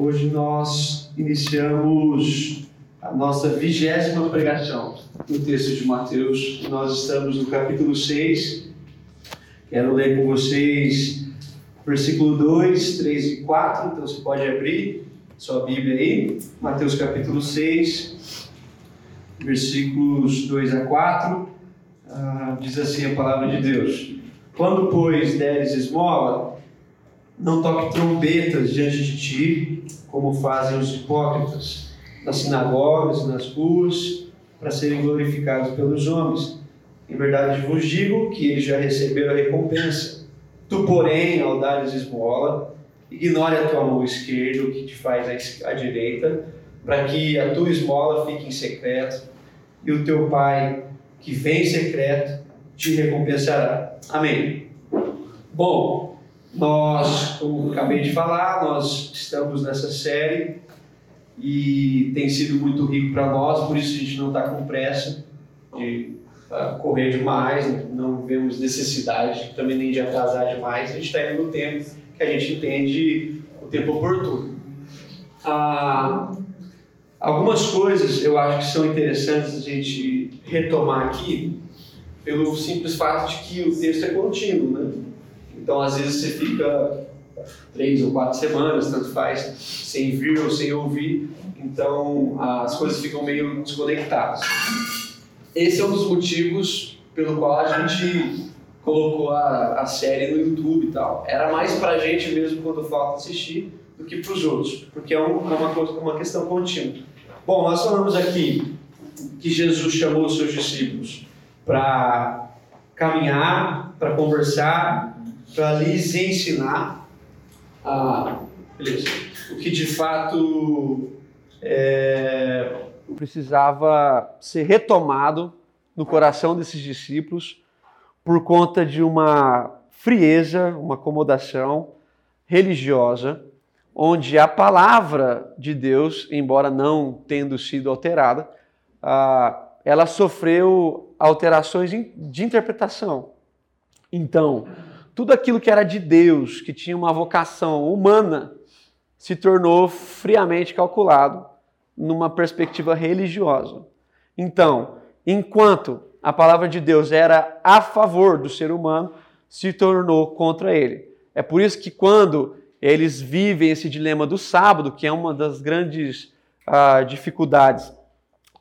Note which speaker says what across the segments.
Speaker 1: Hoje nós iniciamos a nossa vigésima pregação no texto de Mateus. Nós estamos no capítulo 6. Quero ler com vocês versículo 2, 3 e 4. Então você pode abrir sua Bíblia aí. Mateus capítulo 6, versículos 2 a 4. Ah, diz assim a palavra de Deus: Quando, pois, deres esmola, não toque trombetas diante de ti, como fazem os hipócritas, nas sinagogas e nas ruas, para serem glorificados pelos homens. Em verdade vos digo que eles já receberam a recompensa. Tu, porém, ao esmola, ignore a tua mão esquerda, o que te faz à direita, para que a tua esmola fique em secreto, e o teu pai, que vem em secreto, te recompensará. Amém. Bom, nós, como acabei de falar, nós estamos nessa série e tem sido muito rico para nós, por isso a gente não está com pressa de uh, correr demais, não vemos necessidade também nem de atrasar demais, a gente está indo no tempo que a gente entende o tempo oportuno. Ah, algumas coisas eu acho que são interessantes a gente retomar aqui, pelo simples fato de que o texto é contínuo, né? Então, às vezes, você fica três ou quatro semanas, tanto faz, sem vir ou sem ouvir, então as coisas ficam meio desconectadas. Esse é um dos motivos pelo qual a gente colocou a, a série no YouTube e tal. Era mais pra gente mesmo quando falta assistir do que para os outros, porque é, um, é uma, coisa, uma questão contínua. Bom, nós falamos aqui que Jesus chamou os seus discípulos para caminhar, para conversar, para lhes ensinar a, o que de fato é, precisava ser retomado no coração desses discípulos por conta de uma frieza, uma acomodação religiosa, onde a palavra de Deus, embora não tendo sido alterada, ela sofreu alterações de interpretação. Então, tudo aquilo que era de Deus, que tinha uma vocação humana, se tornou friamente calculado numa perspectiva religiosa. Então, enquanto a palavra de Deus era a favor do ser humano, se tornou contra ele. É por isso que quando eles vivem esse dilema do sábado, que é uma das grandes ah, dificuldades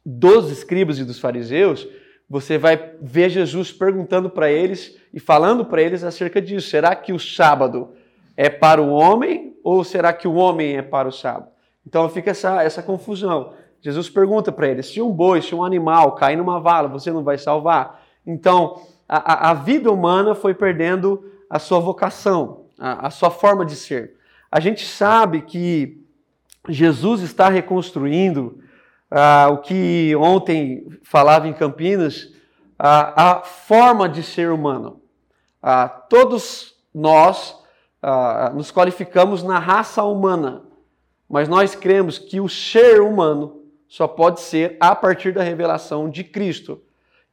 Speaker 1: dos escribas e dos fariseus, você vai ver Jesus perguntando para eles e falando para eles acerca disso. Será que o sábado é para o homem ou será que o homem é para o sábado? Então fica essa, essa confusão. Jesus pergunta para eles: se um boi, se um animal cair numa vala, você não vai salvar? Então a, a vida humana foi perdendo a sua vocação, a, a sua forma de ser. A gente sabe que Jesus está reconstruindo ah, o que ontem falava em Campinas, ah, a forma de ser humano. Ah, todos nós ah, nos qualificamos na raça humana, mas nós cremos que o ser humano só pode ser a partir da revelação de Cristo.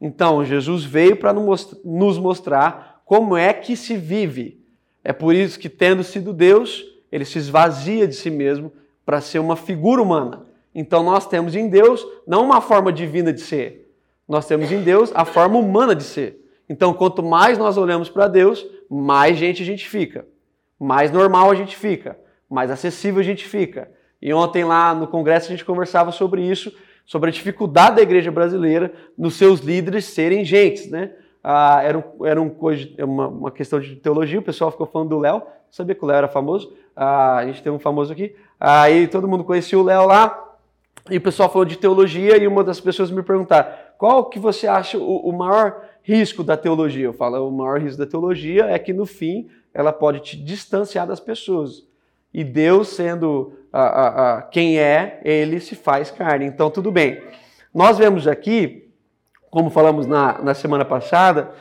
Speaker 1: Então, Jesus veio para nos mostrar como é que se vive. É por isso que, tendo sido Deus, ele se esvazia de si mesmo para ser uma figura humana. Então nós temos em Deus não uma forma divina de ser, nós temos em Deus a forma humana de ser. Então quanto mais nós olhamos para Deus, mais gente a gente fica, mais normal a gente fica, mais acessível a gente fica. E ontem lá no congresso a gente conversava sobre isso, sobre a dificuldade da igreja brasileira nos seus líderes serem gentes, né? Ah, era, um, era um, uma, uma, questão de teologia, o pessoal ficou falando do Léo, sabia que o Léo era famoso, ah, a gente tem um famoso aqui, aí todo mundo conhecia o Léo lá, e o pessoal falou de teologia e uma das pessoas me perguntaram qual que você acha o, o maior risco da teologia? Eu falo, o maior risco da teologia é que no fim ela pode te distanciar das pessoas. e Deus sendo a, a, a, quem é, ele se faz carne. Então, tudo bem. Nós vemos aqui, como falamos na, na semana passada,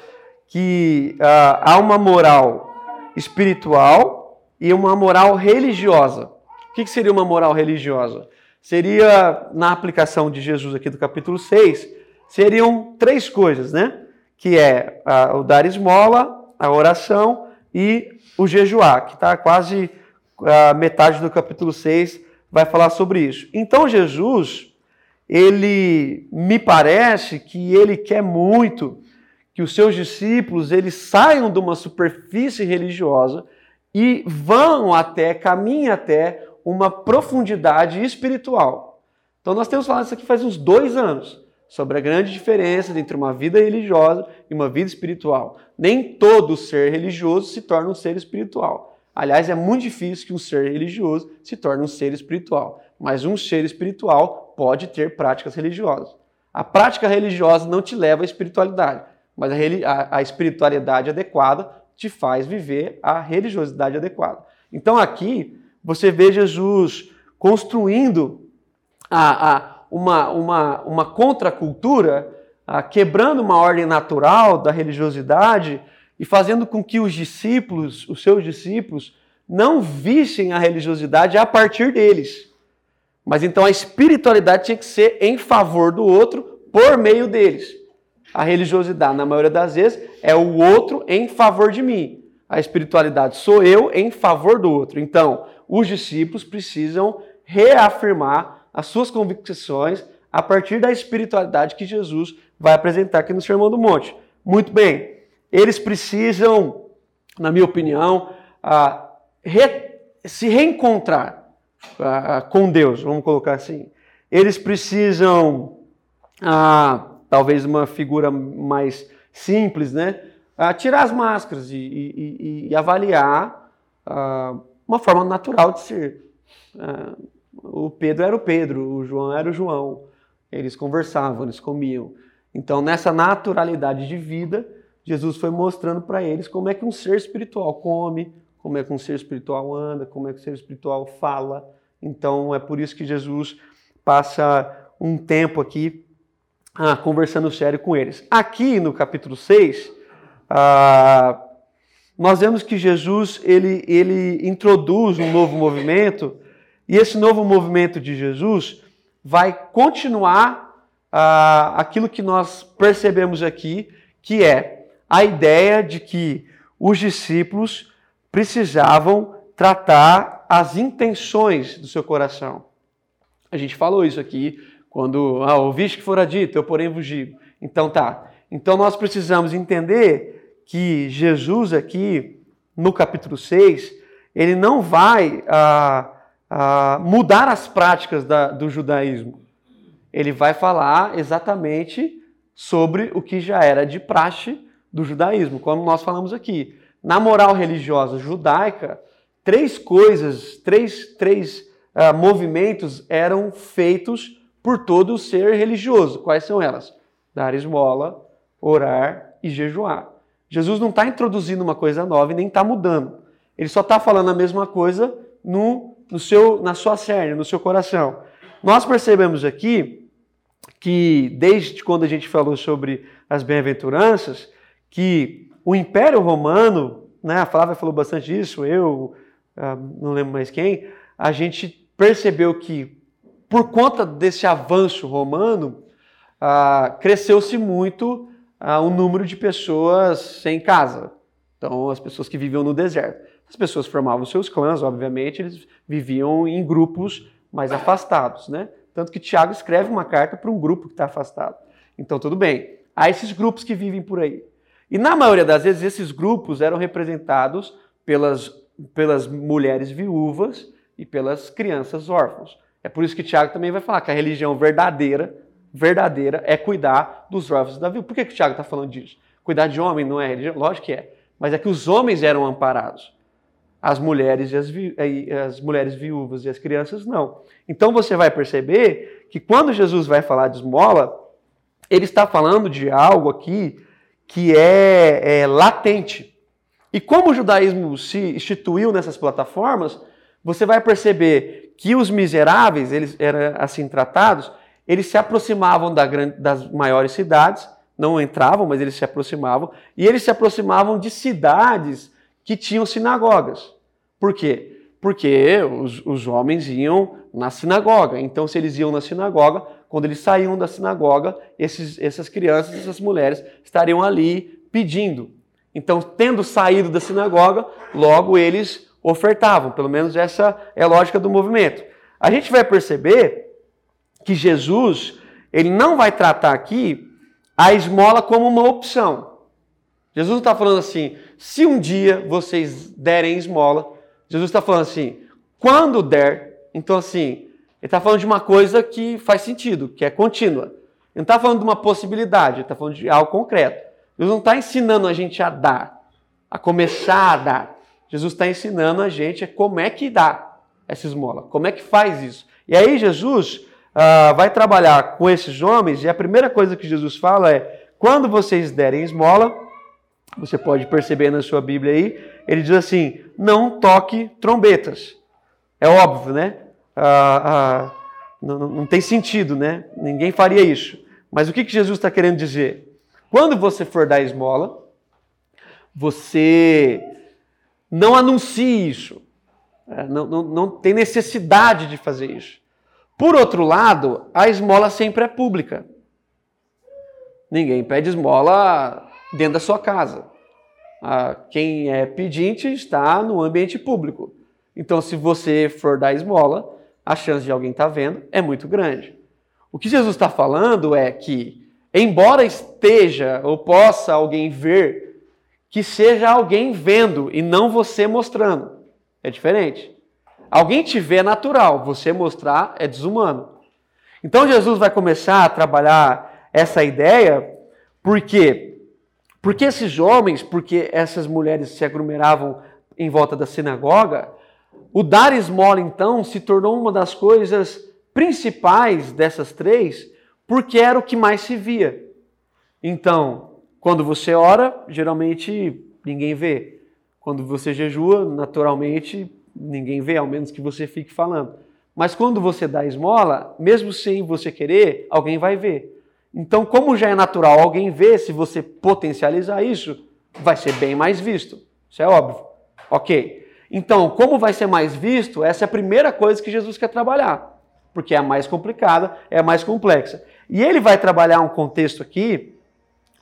Speaker 1: que uh, há uma moral espiritual e uma moral religiosa. O que, que seria uma moral religiosa? Seria, na aplicação de Jesus aqui do capítulo 6, seriam três coisas, né? Que é uh, o dar esmola, a oração e o jejuar, que está quase a metade do capítulo 6 vai falar sobre isso. Então Jesus, ele me parece que ele quer muito que os seus discípulos eles saiam de uma superfície religiosa e vão até, caminhem até uma profundidade espiritual. Então nós temos falado isso aqui faz uns dois anos sobre a grande diferença entre uma vida religiosa e uma vida espiritual. Nem todo ser religioso se torna um ser espiritual. Aliás, é muito difícil que um ser religioso se torne um ser espiritual, mas um ser espiritual pode ter práticas religiosas. A prática religiosa não te leva à espiritualidade, mas a, a, espiritualidade adequada te faz viver a religiosidade adequada. Então aqui você vê Jesus construindo a, a, uma, uma, uma contracultura, quebrando uma ordem natural da religiosidade e fazendo com que os discípulos, os seus discípulos, não vissem a religiosidade a partir deles. Mas então a espiritualidade tinha que ser em favor do outro por meio deles. A religiosidade, na maioria das vezes, é o outro em favor de mim. A espiritualidade sou eu em favor do outro. Então, os discípulos precisam reafirmar as suas convicções a partir da espiritualidade que Jesus vai apresentar aqui no Sermão do Monte. Muito bem, eles precisam, na minha opinião, re, se reencontrar com Deus, vamos colocar assim. Eles precisam, talvez uma figura mais simples, né? tirar as máscaras e, e, e avaliar uma forma natural de ser. o Pedro era o Pedro, o João era o João. Eles conversavam, eles comiam. Então, nessa naturalidade de vida, Jesus foi mostrando para eles como é que um ser espiritual come, como é que um ser espiritual anda, como é que um ser espiritual fala. Então é por isso que Jesus passa um tempo aqui ah, conversando sério com eles. Aqui no capítulo 6, ah, nós vemos que Jesus ele, ele introduz um novo movimento, e esse novo movimento de Jesus vai continuar ah, aquilo que nós percebemos aqui, que é a ideia de que os discípulos precisavam tratar as intenções do seu coração. A gente falou isso aqui quando ah, ouviste que fora dito, eu porém vos digo. Então tá. Então nós precisamos entender que Jesus aqui, no capítulo 6, ele não vai ah, ah, mudar as práticas da, do judaísmo. Ele vai falar exatamente sobre o que já era de praxe do judaísmo, como nós falamos aqui. Na moral religiosa judaica, três coisas, três, três uh, movimentos eram feitos por todo o ser religioso. Quais são elas? Dar esmola, orar e jejuar. Jesus não está introduzindo uma coisa nova e nem está mudando. Ele só está falando a mesma coisa no, no seu, na sua cerne, no seu coração. Nós percebemos aqui que, desde quando a gente falou sobre as bem-aventuranças, que o Império Romano, né, a Flávia falou bastante disso, eu, ah, não lembro mais quem, a gente percebeu que, por conta desse avanço romano, ah, cresceu-se muito ah, o número de pessoas sem casa. Então, as pessoas que viviam no deserto. As pessoas formavam seus clãs, obviamente, eles viviam em grupos mais afastados, né? Tanto que Tiago escreve uma carta para um grupo que está afastado. Então, tudo bem. Há esses grupos que vivem por aí. E na maioria das vezes esses grupos eram representados pelas, pelas mulheres viúvas e pelas crianças órfãos. É por isso que Tiago também vai falar que a religião verdadeira, verdadeira é cuidar dos órfãos da viúva. Por que, que Tiago está falando disso? Cuidar de homem não é religião? Lógico que é. Mas é que os homens eram amparados. As mulheres, e as, vi, as mulheres viúvas e as crianças não. Então você vai perceber que quando Jesus vai falar de esmola, ele está falando de algo aqui que é, é latente. E como o judaísmo se instituiu nessas plataformas, você vai perceber que os miseráveis, eles eram assim tratados, eles se aproximavam da grande, das maiores cidades, não entravam, mas eles se aproximavam, e eles se aproximavam de cidades que tinham sinagogas. Por quê? Porque os, os homens iam na sinagoga. Então, se eles iam na sinagoga, quando eles saíam da sinagoga, esses, essas crianças, essas mulheres estariam ali pedindo. Então, tendo saído da sinagoga, logo eles ofertavam. Pelo menos essa é a lógica do movimento. A gente vai perceber que Jesus, ele não vai tratar aqui a esmola como uma opção. Jesus está falando assim: se um dia vocês derem esmola, Jesus está falando assim, quando der, então assim, ele está falando de uma coisa que faz sentido, que é contínua. Ele não está falando de uma possibilidade, ele está falando de algo concreto. Jesus não está ensinando a gente a dar, a começar a dar. Jesus está ensinando a gente como é que dá essa esmola, como é que faz isso. E aí Jesus uh, vai trabalhar com esses homens e a primeira coisa que Jesus fala é: quando vocês derem esmola, você pode perceber na sua Bíblia aí, ele diz assim: não toque trombetas. É óbvio, né? Ah, ah, não, não, tem sentido, né? Ninguém faria isso. Mas o que, que Jesus está querendo dizer? Quando você for dar esmola, você não anuncie isso. É, não, não, não tem necessidade de fazer isso. Por outro lado, a esmola sempre é pública. Ninguém pede esmola dentro da sua casa ah, quem é pedinte está no ambiente público. Então, se você for dar esmola, a chance de alguém estar tá vendo é muito grande. O que Jesus está falando é que, embora esteja ou possa alguém ver, que seja alguém vendo e não você mostrando. É diferente. Alguém te vê é natural, você mostrar é desumano. Então Jesus vai começar a trabalhar essa ideia, porque porque esses homens, porque essas mulheres se aglomeravam em volta da sinagoga, o dar esmola então se tornou uma das coisas principais dessas três, porque era o que mais se via. Então, quando você ora, geralmente ninguém vê. Quando você jejua, naturalmente ninguém vê, ao menos que você fique falando. Mas quando você dá esmola, mesmo sem você querer, alguém vai ver. Então, como já é natural alguém ver, se você potencializar isso, vai ser bem mais visto. Isso é óbvio. Ok. Então, como vai ser mais visto, essa é a primeira coisa que Jesus quer trabalhar. Porque é a mais complicada, é a mais complexa. E ele vai trabalhar um contexto aqui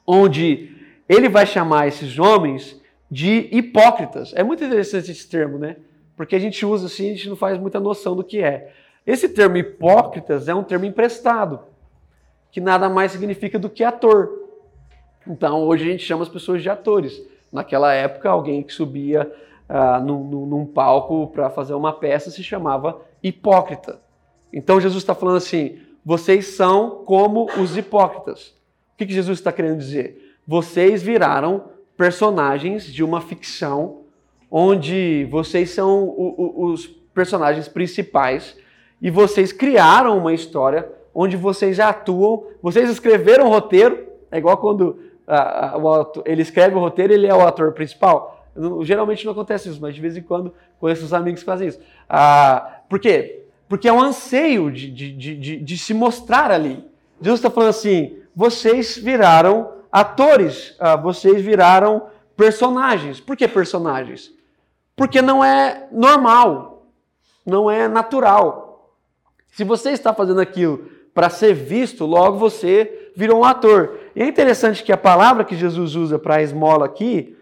Speaker 1: onde ele vai chamar esses homens de hipócritas. É muito interessante esse termo, né? Porque a gente usa assim, a gente não faz muita noção do que é. Esse termo hipócritas é um termo emprestado que nada mais significa do que ator. Então, hoje a gente chama as pessoas de atores. Naquela época, alguém que subia uh, num, num palco para fazer uma peça se chamava hipócrita. Então, Jesus está falando assim: vocês são como os hipócritas. O que, que Jesus está querendo dizer? Vocês viraram personagens de uma ficção onde vocês são o, o, os personagens principais e vocês criaram uma história onde vocês atuam, vocês escreveram o roteiro, é igual quando ah, ele escreve o roteiro ele é o ator principal. Geralmente não acontece isso, mas de vez em quando conheço os amigos que fazem isso. Ah, por quê? Porque é um anseio de, de, de, de se mostrar ali. Jesus está falando assim: vocês viraram atores, ah, vocês viraram personagens. Por que personagens? Porque não é normal, não é natural. Se você está fazendo aquilo para ser visto, logo você virou um ator. E é interessante que a palavra que Jesus usa para esmola aqui,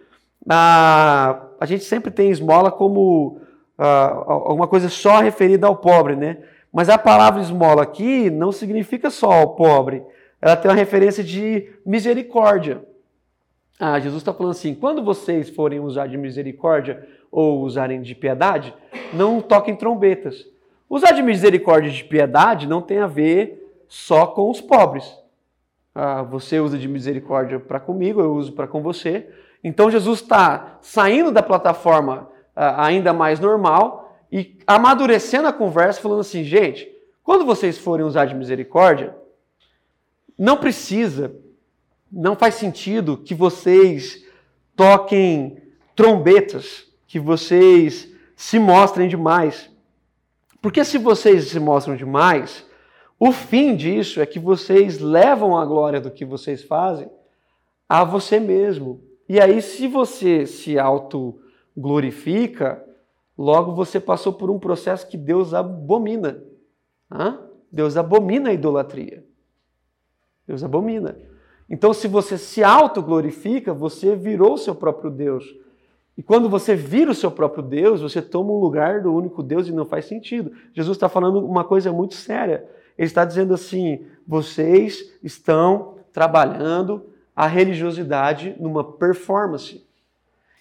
Speaker 1: a, a gente sempre tem esmola como alguma coisa só referida ao pobre, né? Mas a palavra esmola aqui não significa só ao pobre, ela tem uma referência de misericórdia. Ah, Jesus está falando assim: quando vocês forem usar de misericórdia ou usarem de piedade, não toquem trombetas. Usar de misericórdia e de piedade não tem a ver só com os pobres. Ah, você usa de misericórdia para comigo, eu uso para com você. Então Jesus está saindo da plataforma ah, ainda mais normal e amadurecendo a conversa, falando assim: gente, quando vocês forem usar de misericórdia, não precisa, não faz sentido que vocês toquem trombetas, que vocês se mostrem demais. Porque se vocês se mostram demais, o fim disso é que vocês levam a glória do que vocês fazem a você mesmo. E aí, se você se auto-glorifica, logo você passou por um processo que Deus abomina. Hã? Deus abomina a idolatria. Deus abomina. Então, se você se auto-glorifica, você virou seu próprio Deus. E quando você vira o seu próprio Deus, você toma um lugar do único Deus e não faz sentido. Jesus está falando uma coisa muito séria. Ele está dizendo assim: vocês estão trabalhando a religiosidade numa performance.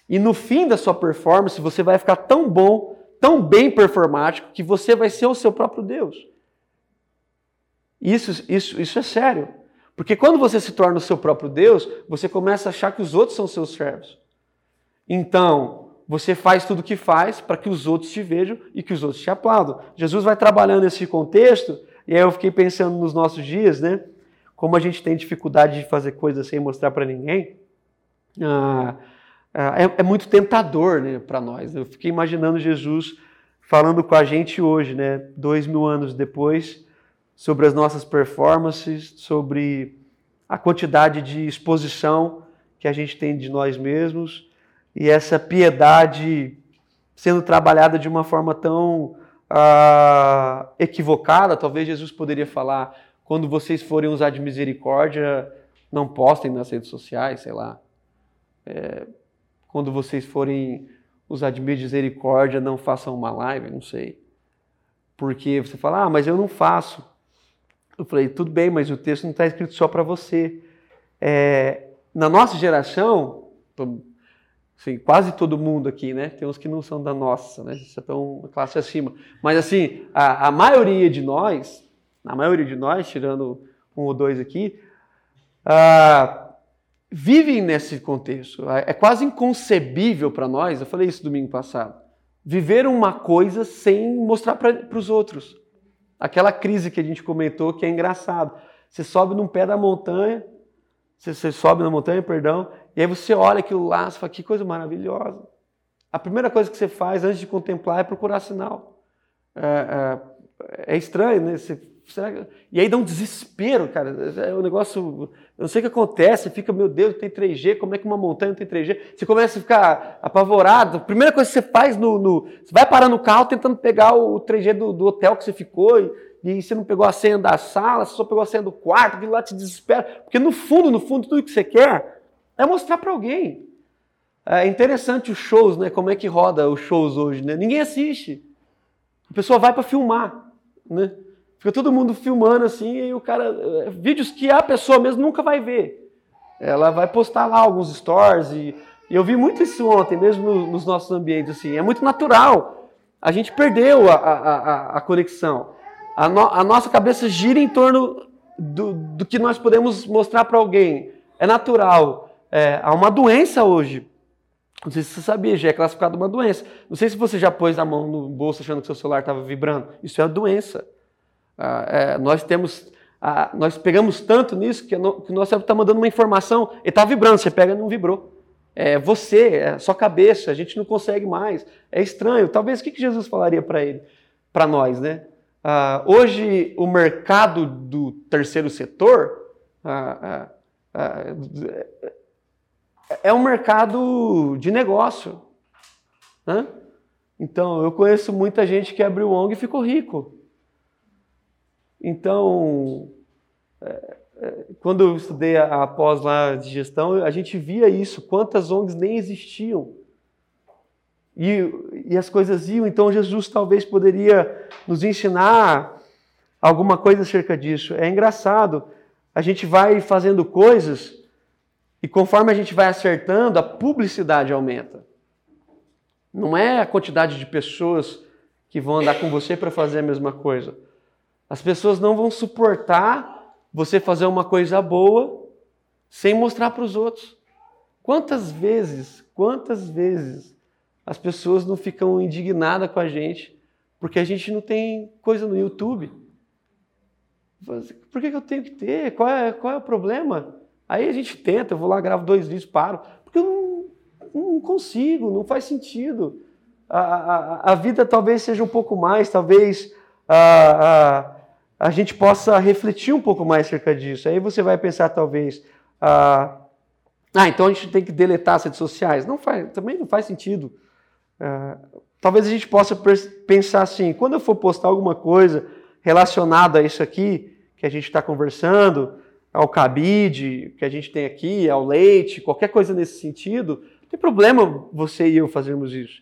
Speaker 1: E no fim da sua performance, você vai ficar tão bom, tão bem performático, que você vai ser o seu próprio Deus. Isso, isso, isso é sério. Porque quando você se torna o seu próprio Deus, você começa a achar que os outros são seus servos. Então, você faz tudo o que faz para que os outros te vejam e que os outros te aplaudam. Jesus vai trabalhando nesse contexto, e aí eu fiquei pensando nos nossos dias, né? Como a gente tem dificuldade de fazer coisas sem mostrar para ninguém. Ah, ah, é, é, muito tentador né, para nós. Eu fiquei imaginando Jesus falando com a gente hoje, né? Dois mil anos depois, sobre as nossas performances, sobre a quantidade de exposição que a gente tem de nós mesmos e essa piedade sendo trabalhada de uma forma tão uh, equivocada, talvez Jesus poderia falar: quando vocês forem usar de misericórdia, não postem nas redes sociais, sei lá. É, quando vocês forem usar de misericórdia, não façam uma live, não sei. Porque você fala, ah, mas eu não faço. Eu falei, tudo bem, mas o texto não está escrito só para você. É, na nossa geração, Sim, quase todo mundo aqui, né? Tem uns que não são da nossa, né? Já estão uma classe acima. Mas assim, a, a maioria de nós, a maioria de nós, tirando um ou dois aqui, uh, vivem nesse contexto. É, é quase inconcebível para nós, eu falei isso domingo passado, viver uma coisa sem mostrar para os outros. Aquela crise que a gente comentou que é engraçado. Você sobe num pé da montanha, você, você sobe na montanha, perdão, e aí você olha aquilo lá e fala, que coisa maravilhosa. A primeira coisa que você faz antes de contemplar é procurar sinal. É, é, é estranho, né? Você, que... E aí dá um desespero, cara. É um negócio. Eu não sei o que acontece, fica, meu Deus, tem 3G, como é que uma montanha tem 3G? Você começa a ficar apavorado. A primeira coisa que você faz no. no... Você vai parar no carro tentando pegar o 3G do, do hotel que você ficou. E e você não pegou a senha da sala, você só pegou a senha do quarto, aquilo lá te desespera. Porque no fundo, no fundo, tudo que você quer é mostrar para alguém. É interessante os shows, né? Como é que roda os shows hoje, né? Ninguém assiste. A pessoa vai para filmar, né? Fica todo mundo filmando assim, e o cara. É, vídeos que a pessoa mesmo nunca vai ver. Ela vai postar lá alguns stories e, e eu vi muito isso ontem, mesmo no, nos nossos ambientes, assim. É muito natural. A gente perdeu a, a, a, a conexão a, no, a nossa cabeça gira em torno do, do que nós podemos mostrar para alguém. É natural. É, há uma doença hoje. Não sei se você sabia, já é classificado uma doença. Não sei se você já pôs a mão no bolso achando que seu celular estava vibrando. Isso é uma doença. Ah, é, nós temos, ah, nós pegamos tanto nisso que, no, que o nosso cérebro está mandando uma informação e está vibrando. Você pega não vibrou. É você, é sua cabeça. A gente não consegue mais. É estranho. Talvez o que, que Jesus falaria para ele, para nós, né? Uh, hoje, o mercado do terceiro setor uh, uh, é um mercado de negócio. Né? Então, eu conheço muita gente que abriu ONG e ficou rico. Então, é, é, quando eu estudei a, a pós lá de gestão, a gente via isso, quantas ONGs nem existiam. E, e as coisas iam, então Jesus talvez poderia nos ensinar alguma coisa acerca disso. É engraçado, a gente vai fazendo coisas e conforme a gente vai acertando, a publicidade aumenta. Não é a quantidade de pessoas que vão andar com você para fazer a mesma coisa. As pessoas não vão suportar você fazer uma coisa boa sem mostrar para os outros. Quantas vezes, quantas vezes as pessoas não ficam indignadas com a gente porque a gente não tem coisa no YouTube. Por que, eu tenho que ter? Qual é, qual é o problema? Aí a gente tenta, eu vou lá, gravo dois vídeos, paro, porque eu não, não consigo, não faz sentido. a, a, a vida talvez seja um pouco mais, talvez a, a, a gente possa refletir um pouco mais acerca disso. Aí você vai pensar, talvez, ah, ah, então a gente tem que deletar as redes sociais. Não faz, também não faz sentido. Ah, talvez a gente possa pensar assim: quando eu for postar alguma coisa relacionada a isso aqui que a gente está conversando, ao cabide que a gente tem aqui, ao leite, qualquer coisa nesse sentido, não tem problema você e eu fazermos isso.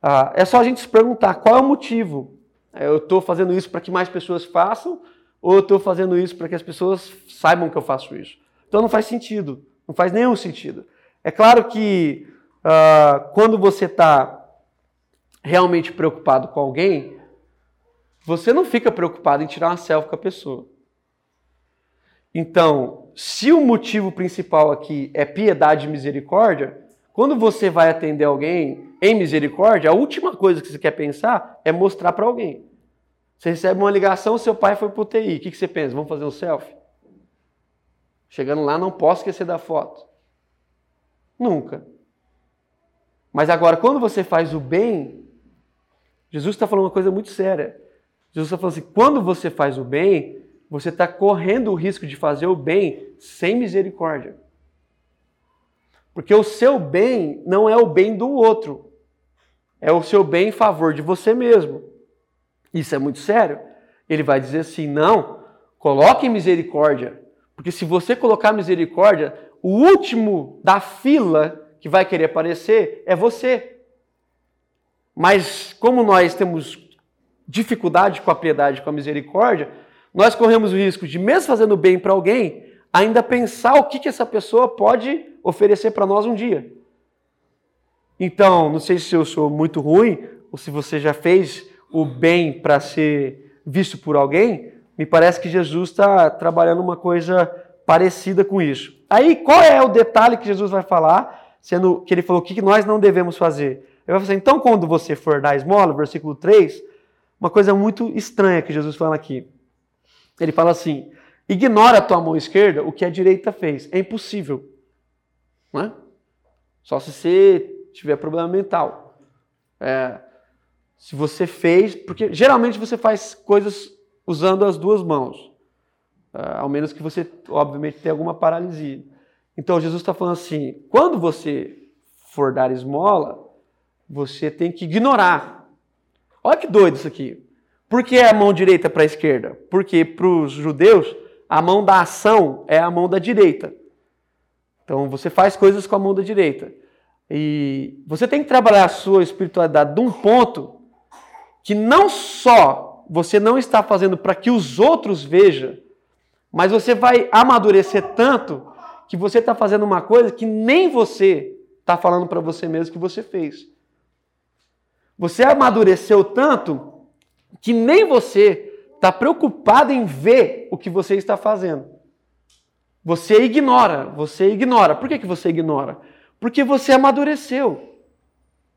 Speaker 1: Ah, é só a gente se perguntar qual é o motivo. Eu estou fazendo isso para que mais pessoas façam ou eu estou fazendo isso para que as pessoas saibam que eu faço isso? Então não faz sentido, não faz nenhum sentido. É claro que uh, quando você está realmente preocupado com alguém, você não fica preocupado em tirar uma selfie com a pessoa. Então, se o motivo principal aqui é piedade e misericórdia, quando você vai atender alguém em misericórdia, a última coisa que você quer pensar é mostrar para alguém. Você recebe uma ligação, seu pai foi para o TI. O que, você pensa? Vamos fazer um selfie? Chegando lá, não posso esquecer da foto. Nunca. Mas agora, quando você faz o bem, Jesus está falando uma coisa muito séria. Jesus está falando assim: quando você faz o bem, você está correndo o risco de fazer o bem sem misericórdia. Porque o seu bem não é o bem do outro, é o seu bem em favor de você mesmo. Isso é muito sério. Ele vai dizer assim: não, coloque misericórdia. Porque se você colocar misericórdia, o último da fila que vai querer aparecer é você. Mas como nós temos dificuldade com a piedade, com a misericórdia, nós corremos o risco de, mesmo fazendo bem para alguém, ainda pensar o que, que essa pessoa pode oferecer para nós um dia. Então, não sei se eu sou muito ruim ou se você já fez o bem para ser visto por alguém, me parece que Jesus está trabalhando uma coisa parecida com isso. Aí, qual é o detalhe que Jesus vai falar, sendo que ele falou o que nós não devemos fazer? Ele vai falar assim, então quando você for dar esmola, versículo 3, uma coisa muito estranha que Jesus fala aqui. Ele fala assim, ignora a tua mão esquerda o que a direita fez. É impossível. Não é? Só se você tiver problema mental. É, se você fez, porque geralmente você faz coisas usando as duas mãos, uh, ao menos que você, obviamente, tenha alguma paralisia. Então Jesus está falando assim: quando você for dar esmola, você tem que ignorar. Olha que doido isso aqui. Por que é a mão direita para a esquerda? Porque para os judeus, a mão da ação é a mão da direita. Então você faz coisas com a mão da direita. E você tem que trabalhar a sua espiritualidade de um ponto que não só você não está fazendo para que os outros vejam, mas você vai amadurecer tanto que você está fazendo uma coisa que nem você está falando para você mesmo que você fez. Você amadureceu tanto que nem você está preocupado em ver o que você está fazendo. Você ignora, você ignora. Por que, que você ignora? Porque você amadureceu.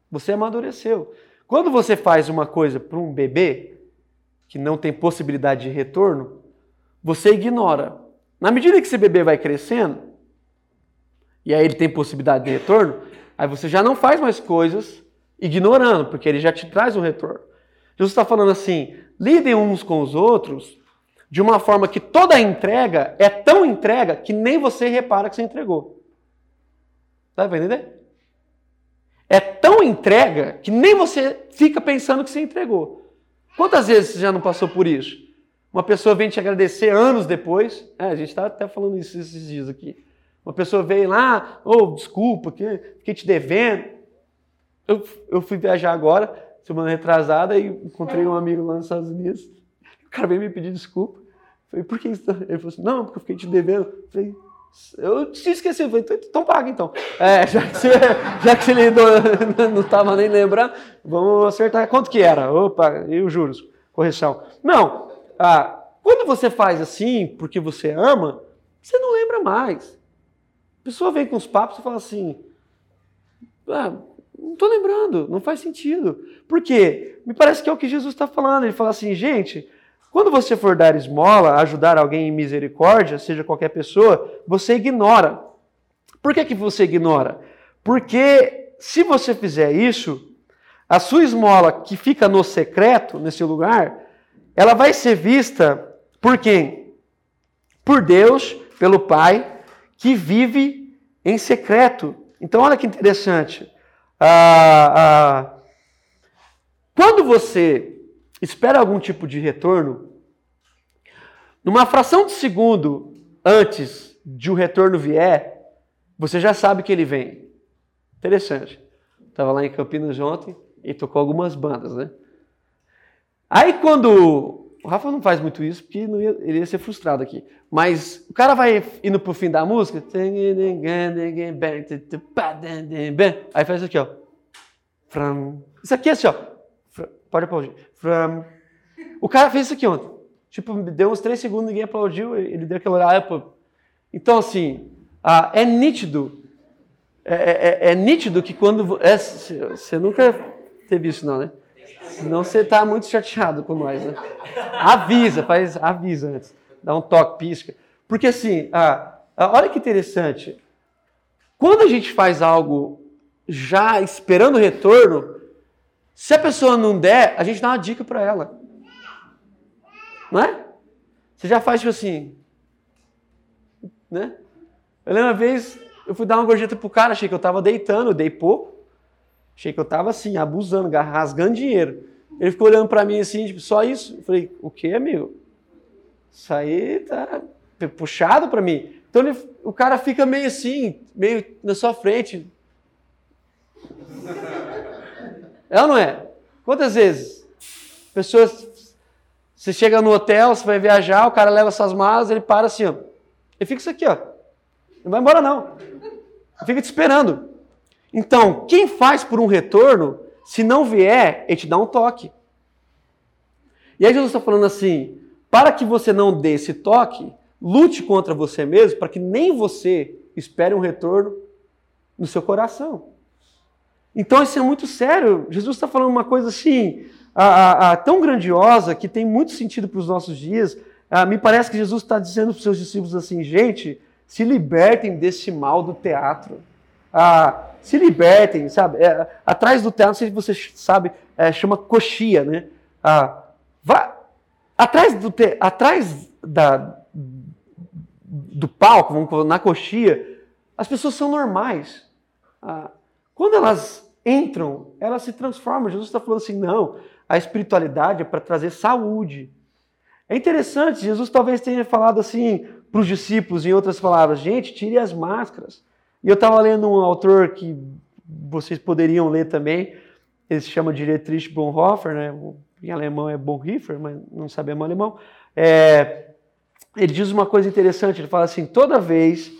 Speaker 1: Você amadureceu. Quando você faz uma coisa para um bebê que não tem possibilidade de retorno, você ignora. Na medida que esse bebê vai crescendo, e aí ele tem possibilidade de retorno, aí você já não faz mais coisas ignorando, porque ele já te traz um retorno. Jesus está falando assim: lidem uns com os outros de uma forma que toda entrega é tão entrega que nem você repara que você entregou. Tá entendendo? é tão entrega que nem você fica pensando que você entregou. Quantas vezes você já não passou por isso? Uma pessoa vem te agradecer anos depois. É, a gente está até falando isso esses dias aqui. Uma pessoa veio lá, oh, desculpa, fiquei te devendo. Eu, eu fui viajar agora, semana retrasada, e encontrei um amigo lá nos Estados Unidos. O cara veio me pedir desculpa. Eu falei, por que isso? Ele falou assim, não, porque eu fiquei te devendo. Eu falei, eu tinha esquecido, falei, então, então paga então. É, já que você, já que ele não estava nem lembrando, vamos acertar. Quanto que era? Opa, e os juros? Correção. Não, ah, quando você faz assim, porque você ama, você não lembra mais. A pessoa vem com os papos e fala assim, ah, não estou lembrando, não faz sentido. Por quê? Me parece que é o que Jesus está falando. Ele fala assim, gente, quando você for dar esmola, ajudar alguém em misericórdia, seja qualquer pessoa, você ignora. Por que, que você ignora? Porque se você fizer isso, a sua esmola que fica no secreto, nesse lugar, ela vai ser vista por quem? Por Deus, pelo Pai, que vive em secreto. Então, olha que interessante. Ah, ah, quando você espera algum tipo de retorno, numa fração de segundo antes de o retorno vier, você já sabe que ele vem. Interessante. Estava lá em Campinas ontem e tocou algumas bandas, né? Aí quando. O Rafa não faz muito isso porque não ia, ele ia ser frustrado aqui. Mas o cara vai indo pro fim da música. Aí faz isso aqui, ó. Isso aqui é assim, ó. Pode aplaudir. O cara fez isso aqui ontem. Tipo, deu uns três segundos, ninguém aplaudiu, ele deu aquele olhar. Então, assim, é nítido. É, é, é, nítido que quando. É, você nunca teve isso, não, né? Senão você tá muito chateado com nós, né? Avisa, faz, avisa antes. Dá um toque, pisca. Porque assim, ah, olha que interessante. Quando a gente faz algo já esperando o retorno, se a pessoa não der, a gente dá uma dica para ela. Não é? Você já faz tipo assim. Né? Eu lembro uma vez, eu fui dar uma gorjeta pro cara, achei que eu tava deitando, eu dei pouco. Achei que eu tava assim, abusando, rasgando dinheiro. Ele ficou olhando para mim assim, tipo, só isso? Eu falei, o que, amigo? Isso aí tá puxado para mim. Então ele, o cara fica meio assim, meio na sua frente. É ou não é? Quantas vezes? Pessoas. Você chega no hotel, você vai viajar, o cara leva suas malas, ele para assim, ó. Ele fica isso aqui, ó. Não vai embora, não. Fica te esperando. Então, quem faz por um retorno, se não vier, ele te dá um toque. E aí Jesus está falando assim: para que você não dê esse toque, lute contra você mesmo, para que nem você espere um retorno no seu coração. Então isso é muito sério. Jesus está falando uma coisa assim, a, a, a, tão grandiosa, que tem muito sentido para os nossos dias. Ah, me parece que Jesus está dizendo para os seus discípulos assim, gente, se libertem desse mal do teatro. Ah, se libertem, sabe? É, atrás do teatro, não sei se você sabe, é, chama coxia, né? Ah, vá, atrás do te, atrás da, do palco, vamos na coxia, as pessoas são normais. Ah, quando elas entram, elas se transformam. Jesus está falando assim, não, a espiritualidade é para trazer saúde. É interessante, Jesus talvez tenha falado assim para os discípulos, em outras palavras, gente, tire as máscaras. E eu estava lendo um autor que vocês poderiam ler também, ele se chama Dietrich Bonhoeffer, né? em alemão é Bonhoeffer, mas não sabemos alemão. É, ele diz uma coisa interessante, ele fala assim, toda vez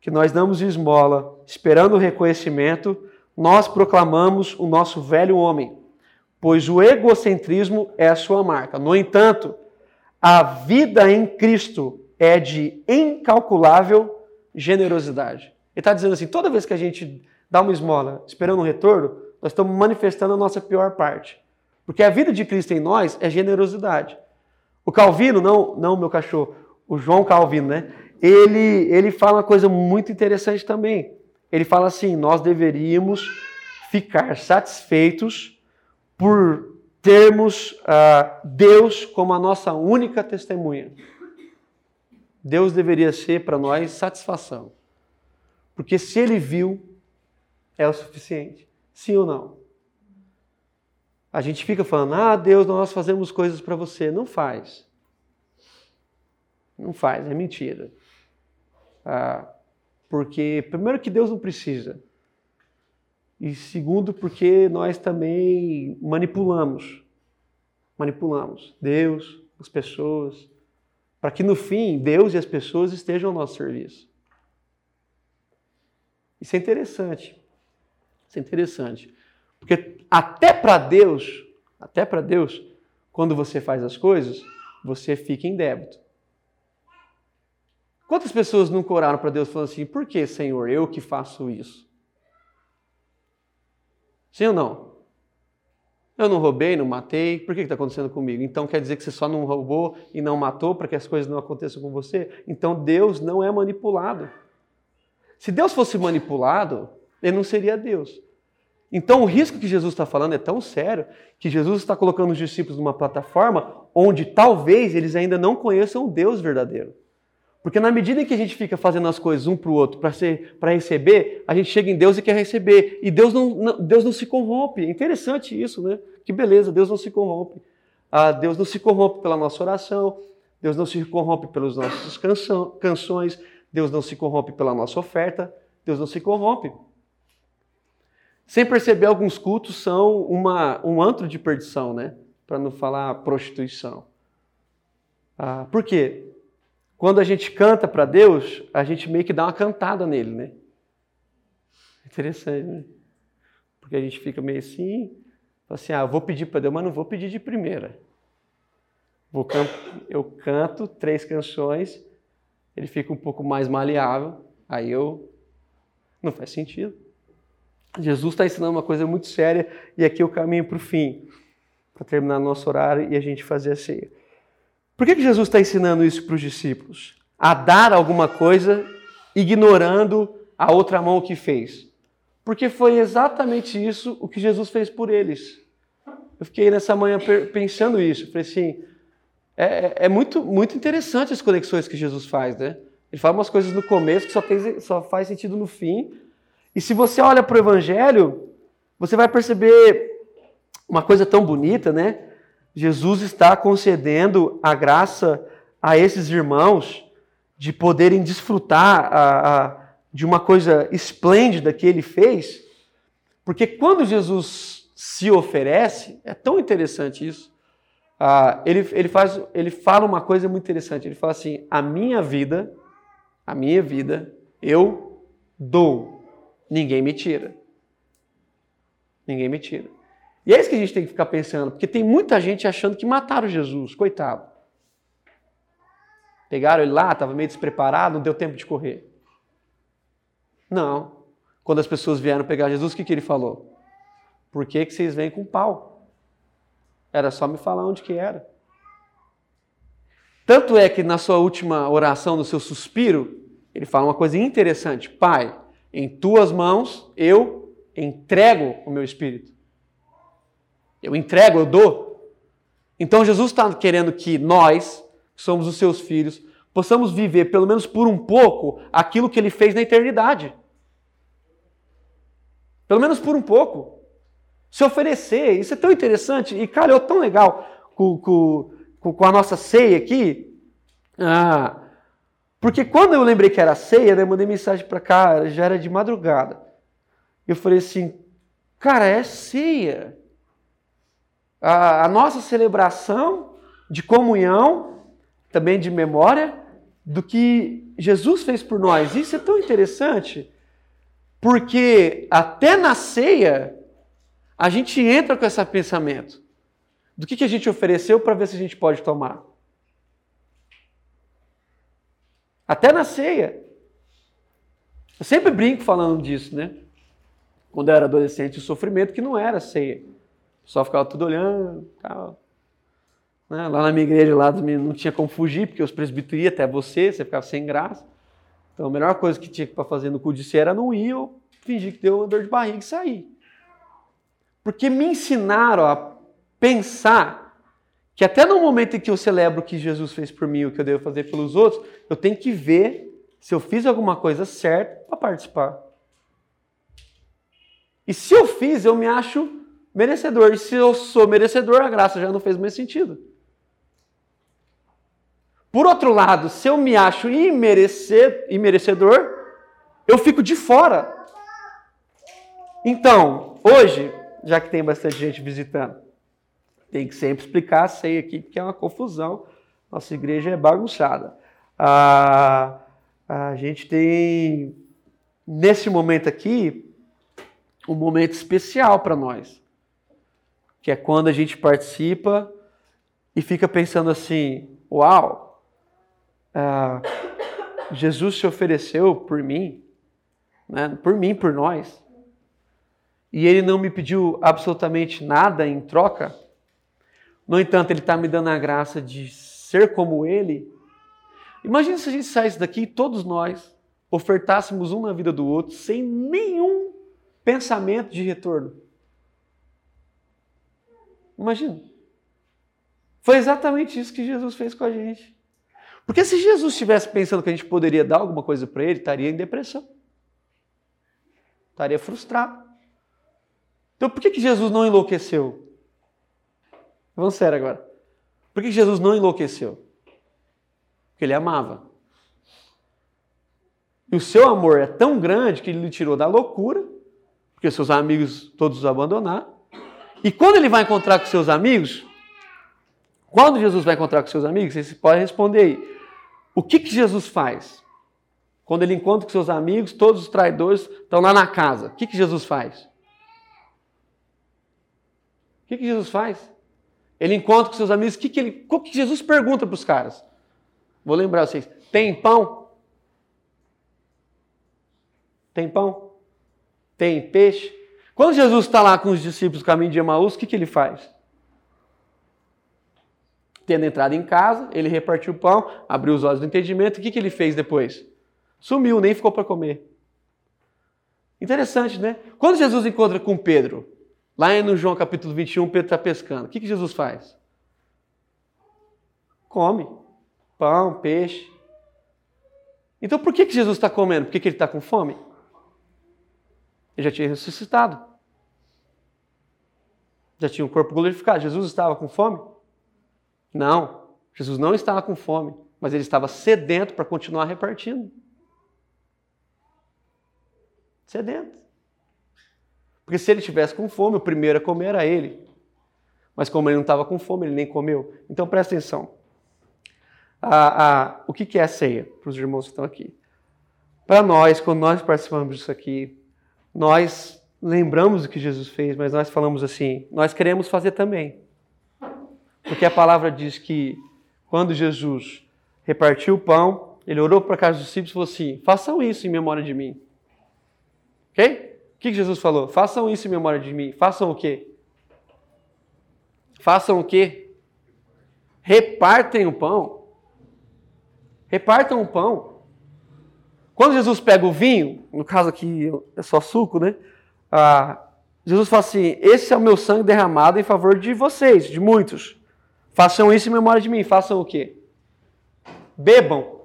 Speaker 1: que nós damos esmola esperando o reconhecimento, nós proclamamos o nosso velho homem, pois o egocentrismo é a sua marca. No entanto, a vida em Cristo é de incalculável generosidade. Está dizendo assim: toda vez que a gente dá uma esmola esperando um retorno, nós estamos manifestando a nossa pior parte. Porque a vida de Cristo em nós é generosidade. O Calvino, não, não meu cachorro, o João Calvino, né? Ele, ele fala uma coisa muito interessante também. Ele fala assim: nós deveríamos ficar satisfeitos por termos uh, Deus como a nossa única testemunha. Deus deveria ser para nós satisfação. Porque se ele viu, é o suficiente. Sim ou não? A gente fica falando, ah, Deus, nós fazemos coisas para você. Não faz. Não faz, é mentira. Ah, porque, primeiro, que Deus não precisa. E segundo, porque nós também manipulamos. Manipulamos Deus, as pessoas, para que no fim Deus e as pessoas estejam ao nosso serviço. Isso é interessante. Isso é interessante. Porque até para Deus, até para Deus, quando você faz as coisas, você fica em débito. Quantas pessoas nunca oraram para Deus falando assim: por que, Senhor, eu que faço isso? Sim ou não? Eu não roubei, não matei, por que está acontecendo comigo? Então quer dizer que você só não roubou e não matou para que as coisas não aconteçam com você? Então Deus não é manipulado. Se Deus fosse manipulado, ele não seria Deus. Então o risco que Jesus está falando é tão sério que Jesus está colocando os discípulos numa plataforma onde talvez eles ainda não conheçam o Deus verdadeiro. Porque na medida em que a gente fica fazendo as coisas um para o outro para receber, a gente chega em Deus e quer receber. E Deus não, não, Deus não se corrompe. É interessante isso, né? Que beleza, Deus não se corrompe. Ah, Deus não se corrompe pela nossa oração, Deus não se corrompe pelas nossas canção, canções, Deus não se corrompe pela nossa oferta, Deus não se corrompe. Sem perceber, alguns cultos são uma, um antro de perdição, né? Para não falar prostituição. Ah, por quê? Quando a gente canta para Deus, a gente meio que dá uma cantada nele, né? Interessante, né? Porque a gente fica meio assim, assim, ah, vou pedir para Deus, mas não vou pedir de primeira. Vou eu canto três canções, ele fica um pouco mais maleável, aí eu. Não faz sentido. Jesus está ensinando uma coisa muito séria e aqui eu caminho para o fim, para terminar nosso horário e a gente fazer a ceia. Por que, que Jesus está ensinando isso para os discípulos? A dar alguma coisa ignorando a outra mão que fez. Porque foi exatamente isso o que Jesus fez por eles. Eu fiquei nessa manhã pensando isso. falei assim, é, é, é muito, muito interessante as conexões que Jesus faz, né? Ele fala umas coisas no começo que só, tem, só faz sentido no fim, e se você olha para o Evangelho, você vai perceber uma coisa tão bonita, né? Jesus está concedendo a graça a esses irmãos de poderem desfrutar a, a, de uma coisa esplêndida que ele fez, porque quando Jesus se oferece, é tão interessante isso. Ah, ele, ele, faz, ele fala uma coisa muito interessante. Ele fala assim: a minha vida, a minha vida, eu dou ninguém me tira. Ninguém me tira. E é isso que a gente tem que ficar pensando, porque tem muita gente achando que mataram Jesus, coitado. Pegaram ele lá, estava meio despreparado, não deu tempo de correr. Não. Quando as pessoas vieram pegar Jesus, o que, que ele falou? Por que, que vocês vêm com pau? Era só me falar onde que era. Tanto é que na sua última oração, no seu suspiro, ele fala uma coisa interessante. Pai, em tuas mãos eu entrego o meu espírito. Eu entrego, eu dou. Então Jesus está querendo que nós, que somos os seus filhos, possamos viver, pelo menos por um pouco, aquilo que ele fez na eternidade. Pelo menos por um pouco. Se oferecer, isso é tão interessante e calhou tão legal com, com, com a nossa ceia aqui. Ah, porque quando eu lembrei que era ceia, né, eu mandei mensagem para cá, já era de madrugada. Eu falei assim, cara, é ceia. A, a nossa celebração de comunhão, também de memória, do que Jesus fez por nós. Isso é tão interessante, porque até na ceia, a gente entra com esse pensamento. Do que, que a gente ofereceu para ver se a gente pode tomar. Até na ceia. Eu sempre brinco falando disso, né? Quando eu era adolescente, o sofrimento que não era ceia. Só ficava tudo olhando, tal. Né? Lá na minha igreja lá não tinha como fugir, porque os presbíteros iam até você, você ficava sem graça. Então a melhor coisa que tinha para fazer no cu de ceia era não ir ou fingir que deu uma dor de barriga e sair. Porque me ensinaram a pensar que até no momento em que eu celebro o que Jesus fez por mim, o que eu devo fazer pelos outros, eu tenho que ver se eu fiz alguma coisa certa para participar. E se eu fiz, eu me acho merecedor. E se eu sou merecedor, a graça já não fez mais sentido. Por outro lado, se eu me acho imerecedor, eu fico de fora. Então, hoje, já que tem bastante gente visitando, tem que sempre explicar a ceia aqui, porque é uma confusão. Nossa igreja é bagunçada. A, a gente tem, nesse momento aqui, um momento especial para nós, que é quando a gente participa e fica pensando assim: uau, Jesus se ofereceu por mim, né, por mim, por nós, e ele não me pediu absolutamente nada em troca. No entanto, Ele está me dando a graça de ser como Ele. Imagina se a gente saísse daqui, todos nós, ofertássemos um na vida do outro, sem nenhum pensamento de retorno. Imagina. Foi exatamente isso que Jesus fez com a gente. Porque se Jesus estivesse pensando que a gente poderia dar alguma coisa para ele, estaria em depressão. Estaria frustrado. Então por que, que Jesus não enlouqueceu? Vamos sério agora. Por que Jesus não enlouqueceu? Porque ele amava. E o seu amor é tão grande que ele lhe tirou da loucura, porque seus amigos todos os abandonaram. E quando ele vai encontrar com seus amigos, quando Jesus vai encontrar com seus amigos, você pode responder aí. O que, que Jesus faz? Quando ele encontra com seus amigos, todos os traidores estão lá na casa. O que, que Jesus faz? O que, que Jesus faz? Ele encontra com seus amigos. O que, que, ele, que Jesus pergunta para os caras? Vou lembrar vocês. Tem pão? Tem pão? Tem peixe? Quando Jesus está lá com os discípulos no caminho de Emaús, o que, que ele faz? Tendo entrado em casa, ele repartiu o pão, abriu os olhos do entendimento. O que, que ele fez depois? Sumiu, nem ficou para comer. Interessante, né? Quando Jesus encontra com Pedro, lá no João capítulo 21, Pedro está pescando. O que, que Jesus faz? Come pão, peixe. Então por que, que Jesus está comendo? Por que, que ele está com fome? Ele já tinha ressuscitado. Já tinha o um corpo glorificado. Jesus estava com fome? Não, Jesus não estava com fome, mas ele estava sedento para continuar repartindo. Sedento. Porque se ele tivesse com fome, o primeiro a comer era ele. Mas como ele não estava com fome, ele nem comeu. Então presta atenção. Ah, ah, o que, é a ceia? Para os irmãos que estão aqui. Para nós, quando nós participamos disso aqui, nós lembramos o que Jesus fez, mas nós falamos assim: nós queremos fazer também. Porque a palavra diz que quando Jesus repartiu o pão, ele orou para a casa dos discípulos e falou assim: façam isso em memória de mim. Ok? O que Jesus falou? Façam isso em memória de mim. Façam o quê? Façam o quê? Repartem o pão. Repartam o pão. Quando Jesus pega o vinho, no caso aqui é só suco, né? Ah, Jesus fala assim: Esse é o meu sangue derramado em favor de vocês, de muitos. Façam isso em memória de mim. Façam o quê? Bebam.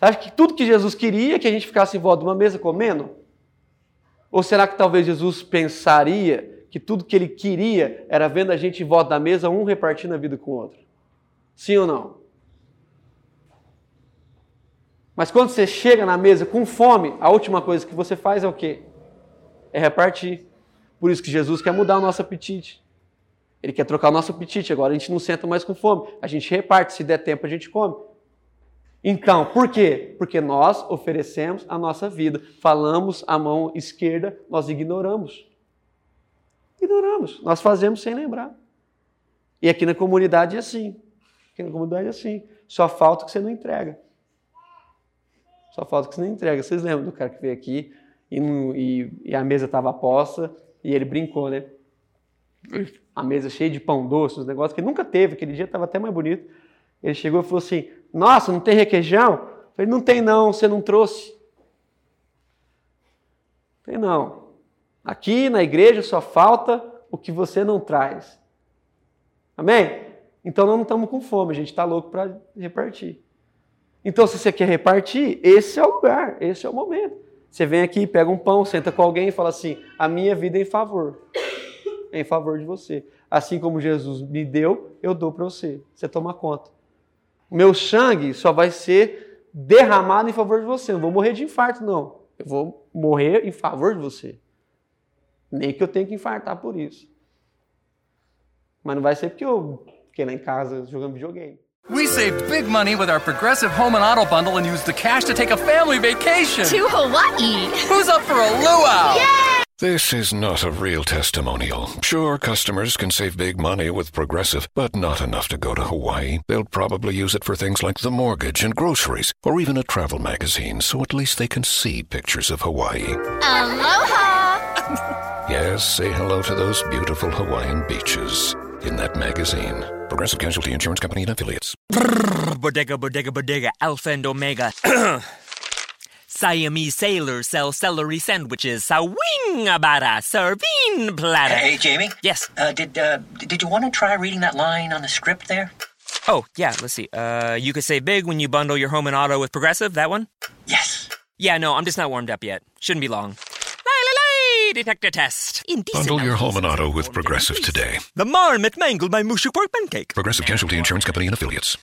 Speaker 1: Sabe que tudo que Jesus queria que a gente ficasse em volta de uma mesa comendo? Ou será que talvez Jesus pensaria que tudo que ele queria era vendo a gente em volta da mesa, um repartindo a vida com o outro? Sim ou não? Mas quando você chega na mesa com fome, a última coisa que você faz é o quê? É repartir. Por isso que Jesus quer mudar o nosso apetite. Ele quer trocar o nosso apetite. Agora a gente não senta mais com fome. A gente reparte. Se der tempo, a gente come. Então, por quê? Porque nós oferecemos a nossa vida. Falamos a mão esquerda, nós ignoramos. Ignoramos. Nós fazemos sem lembrar. E aqui na comunidade é assim. Aqui na comunidade é assim. Só falta que você não entrega. Só falta que você não entrega. Vocês lembram do cara que veio aqui e, e, e a mesa estava posta e ele brincou, né? a mesa cheia de pão doce, os negócios que nunca teve, aquele dia estava até mais bonito. Ele chegou e falou assim: Nossa, não tem requeijão? Eu falei: Não tem, não, você não trouxe. Tem não. Aqui na igreja só falta o que você não traz. Amém? Então nós não estamos com fome, a gente está louco para repartir. Então, se você quer repartir, esse é o lugar, esse é o momento. Você vem aqui, pega um pão, senta com alguém e fala assim: A minha vida é em favor em favor de você. Assim como Jesus me deu, eu dou para você. Você toma conta. Meu sangue só vai ser derramado em favor de você. Eu não vou morrer de infarto, não. Eu vou morrer em favor de você. Nem que eu tenha que infartar por isso. Mas não vai ser porque eu fiquei lá em casa jogando videogame.
Speaker 2: We saved big money with our Progressive Home and Auto bundle and used the cash to take a family vacation.
Speaker 3: To Hawaii.
Speaker 2: Who's up for a luau?
Speaker 3: Yay!
Speaker 4: This is not a real testimonial. Sure, customers can save big money with Progressive, but not enough to go to Hawaii. They'll probably use it for things like the mortgage and groceries, or even a travel magazine, so at least they can see pictures of Hawaii.
Speaker 3: Aloha!
Speaker 4: yes, say hello to those beautiful Hawaiian beaches in that magazine. Progressive Casualty Insurance Company and Affiliates.
Speaker 5: Bodega, bodega, bodega, Alpha and Omega.
Speaker 3: Siamese sailors sell celery sandwiches. Sawing about a serving platter.
Speaker 5: Hey, Jamie.
Speaker 3: Yes.
Speaker 5: Uh, did uh, did you want to try reading that line on the script there?
Speaker 3: Oh, yeah, let's see. Uh, you could say big when you bundle your home and auto with Progressive, that one?
Speaker 5: Yes.
Speaker 3: Yeah, no, I'm just not warmed up yet. Shouldn't be long. Detector test. Indecent
Speaker 4: Bundle your home and auto with Progressive today.
Speaker 3: The marmot mangled my mushy pork pancake.
Speaker 4: Progressive Casualty Insurance Company and affiliates.